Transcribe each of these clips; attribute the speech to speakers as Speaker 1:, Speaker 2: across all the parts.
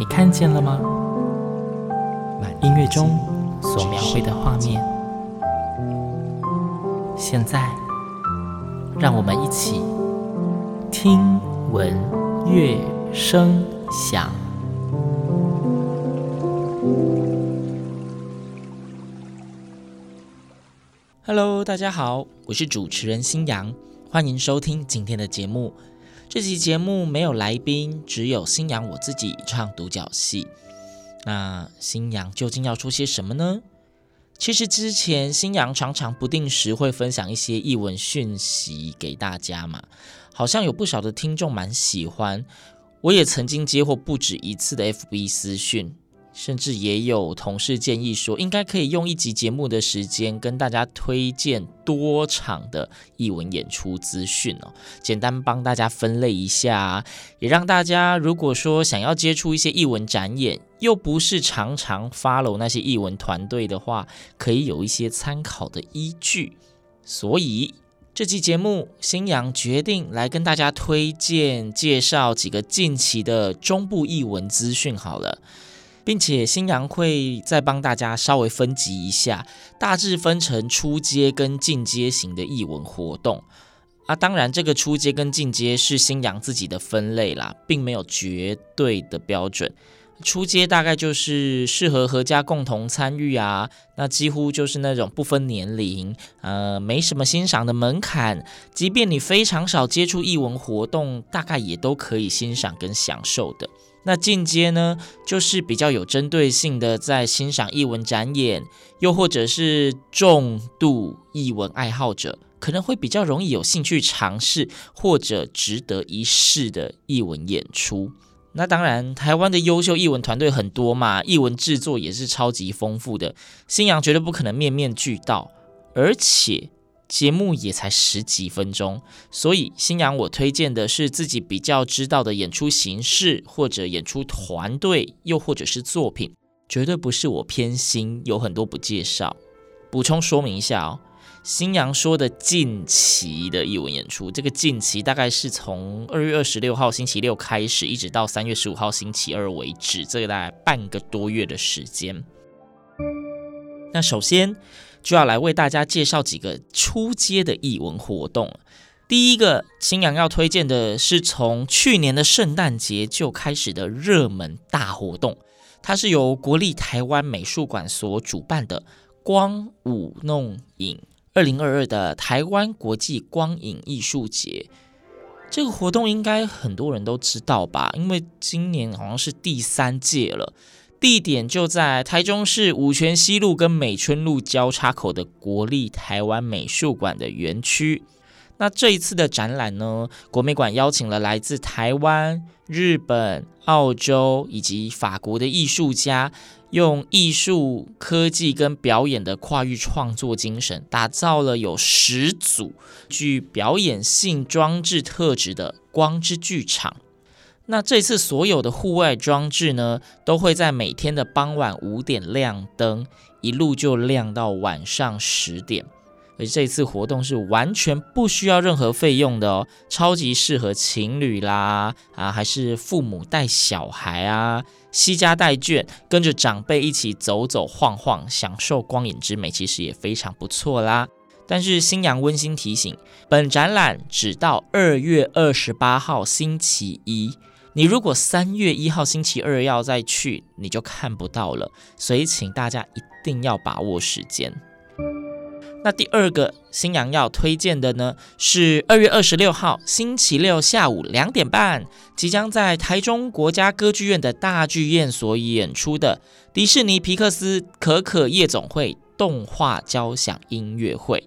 Speaker 1: 你
Speaker 2: 看见了吗？
Speaker 3: 万
Speaker 2: 音乐中所描绘的画面，现在，让我们一起听闻乐声响。Hello，大家好，我是主持人新阳，欢迎收听今天的节目。这期节目没有来宾，只有新阳我自己唱独角戏。那新阳究竟要说些什么呢？其实之前新阳常常不定时会分享一些译文讯息给大家嘛，好像有不少的听众蛮喜欢。我也曾经接获不止一次的 FB 私讯。甚至也有同事建议说，应该可以用一集节目的时间跟大家推荐多场的译文演出资讯哦，简单帮大家分类一下，也让大家如果说想要接触一些译文展演，又不是常常 follow 那些译文团队的话，可以有一些参考的依据。所以这期节目，新阳决定来跟大家推荐介绍几个近期的中部译文资讯好了。并且新阳会再帮大家稍微分级一下，大致分成初阶跟进阶型的译文活动啊。当然，这个初阶跟进阶是新阳自己的分类啦，并没有绝对的标准。初阶大概就是适合合家共同参与啊，那几乎就是那种不分年龄，呃，没什么欣赏的门槛，即便你非常少接触艺文活动，大概也都可以欣赏跟享受的。那进阶呢，就是比较有针对性的在欣赏艺文展演，又或者是重度艺文爱好者，可能会比较容易有兴趣尝试或者值得一试的艺文演出。那当然，台湾的优秀艺文团队很多嘛，艺文制作也是超级丰富的，星洋绝对不可能面面俱到，而且。节目也才十几分钟，所以星洋我推荐的是自己比较知道的演出形式，或者演出团队，又或者是作品，绝对不是我偏心，有很多不介绍。补充说明一下哦，新阳说的近期的译文演出，这个近期大概是从二月二十六号星期六开始，一直到三月十五号星期二为止，这个大概半个多月的时间。那首先。就要来为大家介绍几个初阶的译文活动。第一个，新阳要推荐的是从去年的圣诞节就开始的热门大活动，它是由国立台湾美术馆所主办的“光舞弄影”二零二二的台湾国际光影艺术节。这个活动应该很多人都知道吧？因为今年好像是第三届了。地点就在台中市五权西路跟美村路交叉口的国立台湾美术馆的园区。那这一次的展览呢，国美馆邀请了来自台湾、日本、澳洲以及法国的艺术家，用艺术、科技跟表演的跨域创作精神，打造了有十组具表演性装置特质的光之剧场。那这次所有的户外装置呢，都会在每天的傍晚五点亮灯，一路就亮到晚上十点。而这次活动是完全不需要任何费用的哦，超级适合情侣啦，啊，还是父母带小孩啊，携家带眷，跟着长辈一起走走晃晃，享受光影之美，其实也非常不错啦。但是星洋温馨提醒，本展览只到二月二十八号星期一。你如果三月一号星期二要再去，你就看不到了，所以请大家一定要把握时间。那第二个新娘要推荐的呢，是二月二十六号星期六下午两点半，即将在台中国家歌剧院的大剧院所演出的迪士尼皮克斯可可夜总会动画交响音乐会。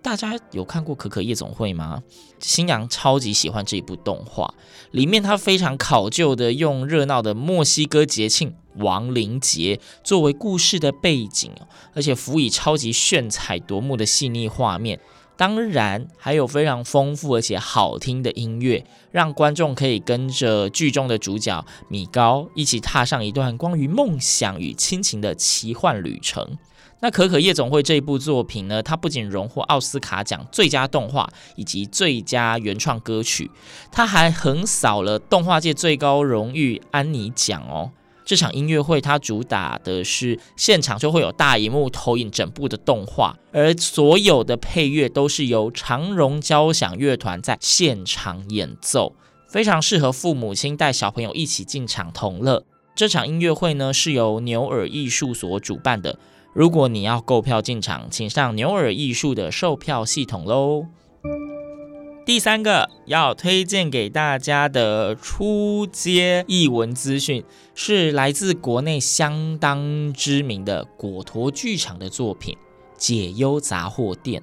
Speaker 2: 大家有看过《可可夜总会》吗？新娘超级喜欢这一部动画，里面他非常考究的用热闹的墨西哥节庆亡灵节作为故事的背景，而且辅以超级炫彩夺目的细腻画面。当然，还有非常丰富而且好听的音乐，让观众可以跟着剧中的主角米高一起踏上一段关于梦想与亲情的奇幻旅程。那《可可夜总会》这一部作品呢，它不仅荣获奥斯卡奖最佳动画以及最佳原创歌曲，它还横扫了动画界最高荣誉安妮奖哦。这场音乐会它主打的是现场就会有大荧幕投影整部的动画，而所有的配乐都是由长荣交响乐团在现场演奏，非常适合父母亲带小朋友一起进场同乐。这场音乐会呢是由牛耳艺术所主办的，如果你要购票进场，请上牛耳艺术的售票系统喽。第三个要推荐给大家的出街译文资讯，是来自国内相当知名的果陀剧场的作品《解忧杂货店》。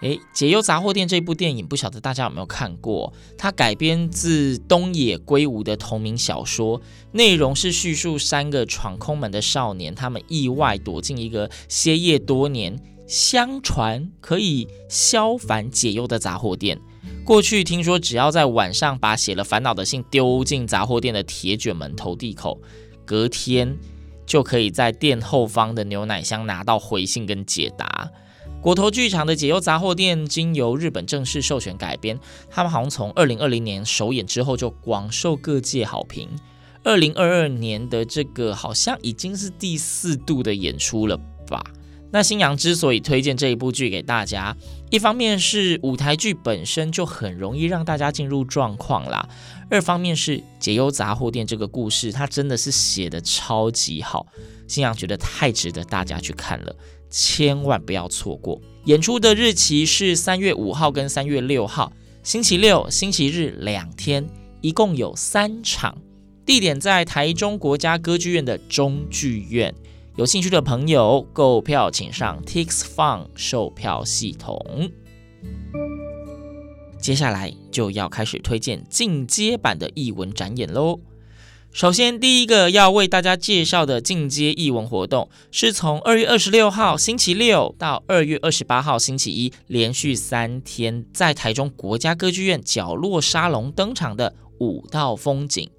Speaker 2: 诶，《解忧杂货店》这部电影，不晓得大家有没有看过？它改编自东野圭吾的同名小说，内容是叙述三个闯空门的少年，他们意外躲进一个歇业多年、相传可以消烦解忧的杂货店。过去听说，只要在晚上把写了烦恼的信丢进杂货店的铁卷门投递口，隔天就可以在店后方的牛奶箱拿到回信跟解答。果陀剧场的《解忧杂货店》经由日本正式授权改编，他们好像从二零二零年首演之后就广受各界好评。二零二二年的这个好像已经是第四度的演出了吧？那新阳之所以推荐这一部剧给大家，一方面是舞台剧本身就很容易让大家进入状况啦，二方面是解忧杂货店这个故事，它真的是写得超级好，新阳觉得太值得大家去看了，千万不要错过。演出的日期是三月五号跟三月六号，星期六、星期日两天，一共有三场，地点在台中国家歌剧院的中剧院。有兴趣的朋友，购票请上 TixFun 售票系统。接下来就要开始推荐进阶版的译文展演喽。首先，第一个要为大家介绍的进阶译文活动，是从二月二十六号星期六到二月二十八号星期一，连续三天在台中国家歌剧院角落沙龙登场的五道风景。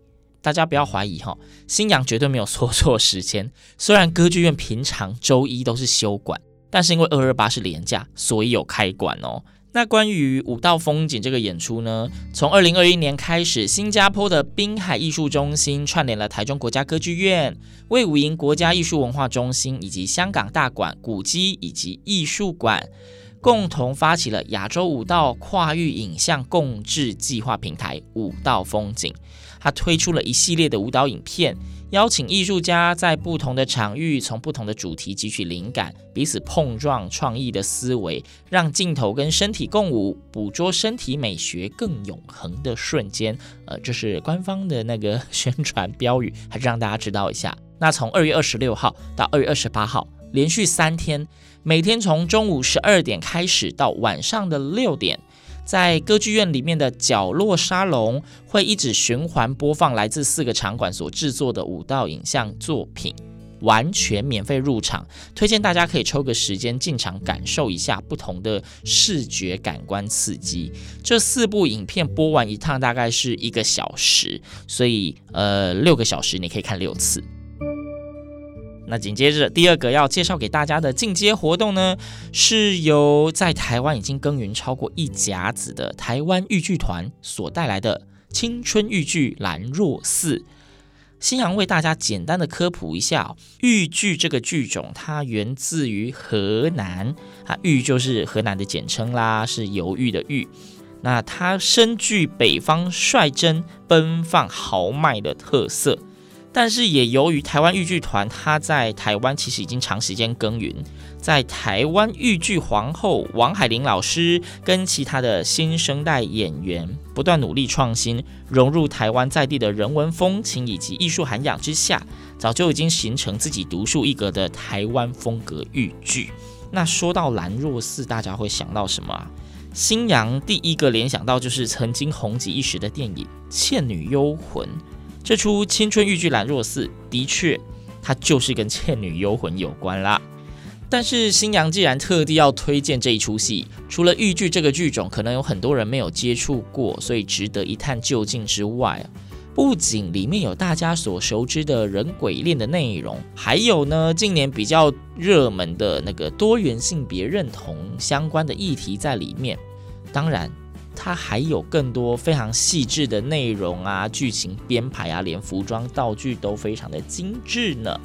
Speaker 2: 大家不要怀疑哈，星洋绝对没有说错时间。虽然歌剧院平常周一都是休馆，但是因为二二八是连假，所以有开馆哦。那关于舞道风景这个演出呢，从二零二一年开始，新加坡的滨海艺术中心串联了台中国家歌剧院、魏武营国家艺术文化中心以及香港大馆古迹以及艺术馆，共同发起了亚洲舞道跨域影像共制计划平台“舞道风景”。他推出了一系列的舞蹈影片，邀请艺术家在不同的场域，从不同的主题汲取灵感，彼此碰撞创意的思维，让镜头跟身体共舞，捕捉身体美学更永恒的瞬间。呃，这是官方的那个宣传标语，还是让大家知道一下。那从二月二十六号到二月二十八号，连续三天，每天从中午十二点开始到晚上的六点。在歌剧院里面的角落沙龙会一直循环播放来自四个场馆所制作的舞蹈影像作品，完全免费入场，推荐大家可以抽个时间进场感受一下不同的视觉感官刺激。这四部影片播完一趟大概是一个小时，所以呃六个小时你可以看六次。那紧接着，第二个要介绍给大家的进阶活动呢，是由在台湾已经耕耘超过一甲子的台湾豫剧团所带来的青春豫剧兰若寺。新阳为大家简单的科普一下，豫剧这个剧种，它源自于河南，啊，豫就是河南的简称啦，是犹豫的豫。那它深具北方率真、奔放、豪迈的特色。但是也由于台湾豫剧团，他在台湾其实已经长时间耕耘，在台湾豫剧皇后王海玲老师跟其他的新生代演员不断努力创新，融入台湾在地的人文风情以及艺术涵养之下，早就已经形成自己独树一格的台湾风格豫剧。那说到兰若寺，大家会想到什么啊？星洋第一个联想到就是曾经红极一时的电影《倩女幽魂》。这出青春豫剧《兰若寺》的确，它就是跟《倩女幽魂》有关啦。但是新娘既然特地要推荐这一出戏，除了豫剧这个剧种可能有很多人没有接触过，所以值得一探究竟之外，不仅里面有大家所熟知的人鬼恋的内容，还有呢近年比较热门的那个多元性别认同相关的议题在里面。当然，它还有更多非常细致的内容啊，剧情编排啊，连服装道具都非常的精致呢。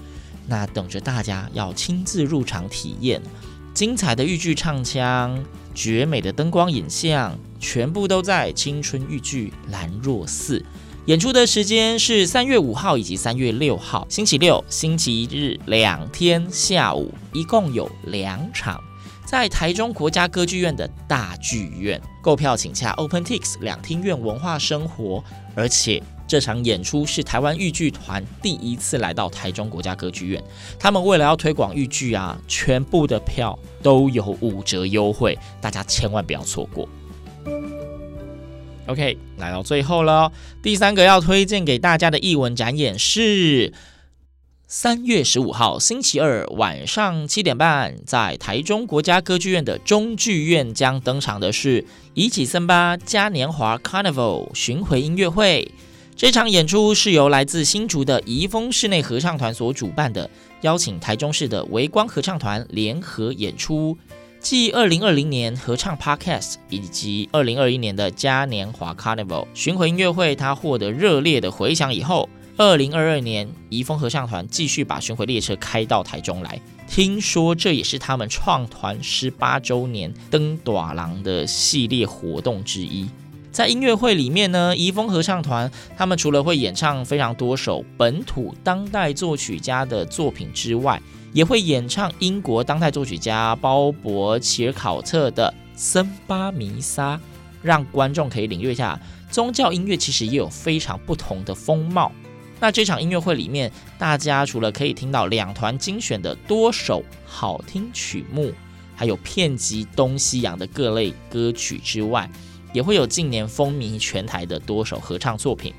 Speaker 2: 那等着大家要亲自入场体验，精彩的豫剧唱腔、绝美的灯光影像，全部都在青春豫剧兰若寺。演出的时间是三月五号以及三月六号，星期六、星期日两天下午，一共有两场，在台中国家歌剧院的大剧院。购票请洽 OpenTix 两厅院文化生活。而且这场演出是台湾豫剧团第一次来到台中国家歌剧院，他们为了要推广豫剧啊，全部的票都有五折优惠，大家千万不要错过。OK，来到最后了，第三个要推荐给大家的艺文展演是三月十五号星期二晚上七点半，在台中国家歌剧院的中剧院将登场的是伊起森巴嘉年华 Carnival 巡回音乐会。这场演出是由来自新竹的怡丰室内合唱团所主办的，邀请台中市的维光合唱团联合演出。继二零二零年合唱 Podcast 以及二零二一年的嘉年华 Carnival 巡回音乐会，它获得热烈的回响以后，二零二二年怡丰合唱团继续把巡回列车开到台中来。听说这也是他们创团十八周年登大人的系列活动之一。在音乐会里面呢，怡丰合唱团他们除了会演唱非常多首本土当代作曲家的作品之外，也会演唱英国当代作曲家鲍勃·齐尔考特的森巴弥撒，让观众可以领略一下宗教音乐其实也有非常不同的风貌。那这场音乐会里面，大家除了可以听到两团精选的多首好听曲目，还有遍及东西洋的各类歌曲之外，也会有近年风靡全台的多首合唱作品。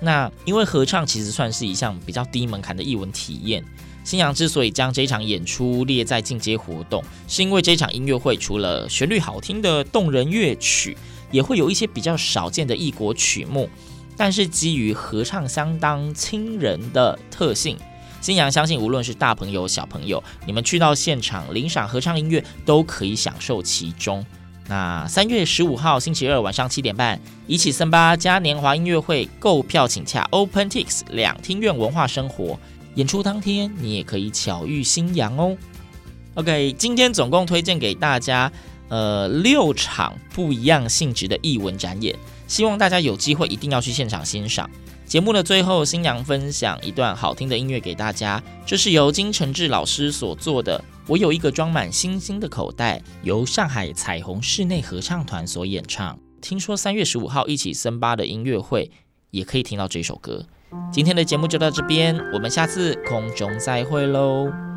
Speaker 2: 那因为合唱其实算是一项比较低门槛的艺文体验。新阳之所以将这场演出列在进阶活动，是因为这场音乐会除了旋律好听的动人乐曲，也会有一些比较少见的异国曲目。但是基于合唱相当亲人的特性，星洋相信无论是大朋友小朋友，你们去到现场领赏合唱音乐都可以享受其中。那三月十五号星期二晚上七点半，伊起森巴嘉年华音乐会购票请洽 OpenTix 两厅院文化生活。演出当天，你也可以巧遇星洋哦。OK，今天总共推荐给大家，呃，六场不一样性质的艺文展演，希望大家有机会一定要去现场欣赏。节目的最后，新娘分享一段好听的音乐给大家，这是由金承志老师所做的《我有一个装满星星的口袋》，由上海彩虹室内合唱团所演唱。听说三月十五号一起森巴的音乐会，也可以听到这首歌。今天的节目就到这边，我们下次空中再会喽。